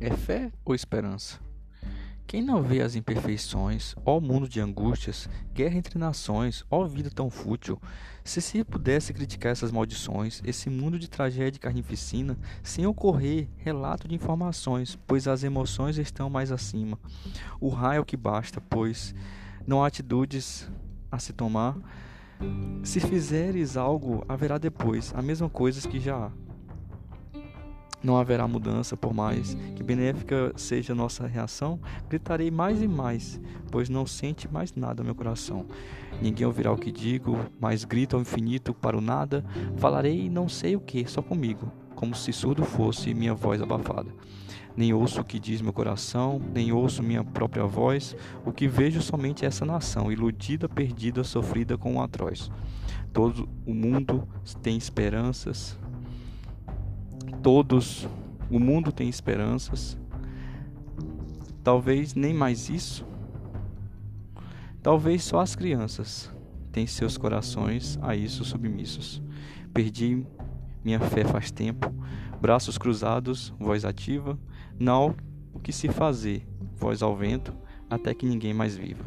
É fé ou esperança? Quem não vê as imperfeições, ó mundo de angústias, guerra entre nações, ó vida tão fútil, se se pudesse criticar essas maldições, esse mundo de tragédia e carnificina, sem ocorrer relato de informações, pois as emoções estão mais acima. O raio que basta, pois não há atitudes a se tomar. Se fizeres algo, haverá depois a mesma coisa que já há não haverá mudança, por mais que benéfica seja nossa reação, gritarei mais e mais, pois não sente mais nada meu coração. Ninguém ouvirá o que digo, mas grito ao infinito para o nada, falarei não sei o que, só comigo, como se surdo fosse minha voz abafada. Nem ouço o que diz meu coração, nem ouço minha própria voz, o que vejo somente é essa nação, iludida, perdida, sofrida com um atroz. Todo o mundo tem esperanças, todos, o mundo tem esperanças. Talvez nem mais isso. Talvez só as crianças têm seus corações a isso submissos. Perdi minha fé faz tempo, braços cruzados, voz ativa, não o que se fazer, voz ao vento, até que ninguém mais viva.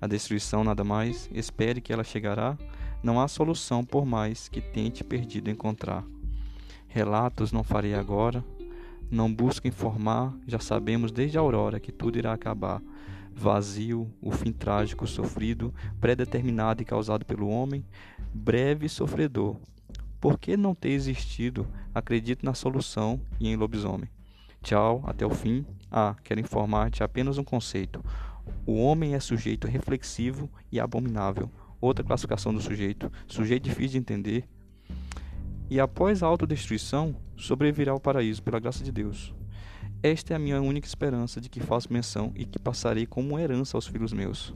A destruição nada mais, espere que ela chegará, não há solução por mais que tente perdido encontrar. Relatos não farei agora, não busco informar, já sabemos desde a aurora que tudo irá acabar. Vazio, o fim trágico sofrido, predeterminado e causado pelo homem, breve e sofredor. Por que não ter existido? Acredito na solução e em lobisomem. Tchau, até o fim. Ah, quero informar-te apenas um conceito. O homem é sujeito reflexivo e abominável. Outra classificação do sujeito, sujeito difícil de entender, e após a autodestruição, sobrevirá ao paraíso pela graça de Deus. Esta é a minha única esperança de que faço menção e que passarei como herança aos filhos meus.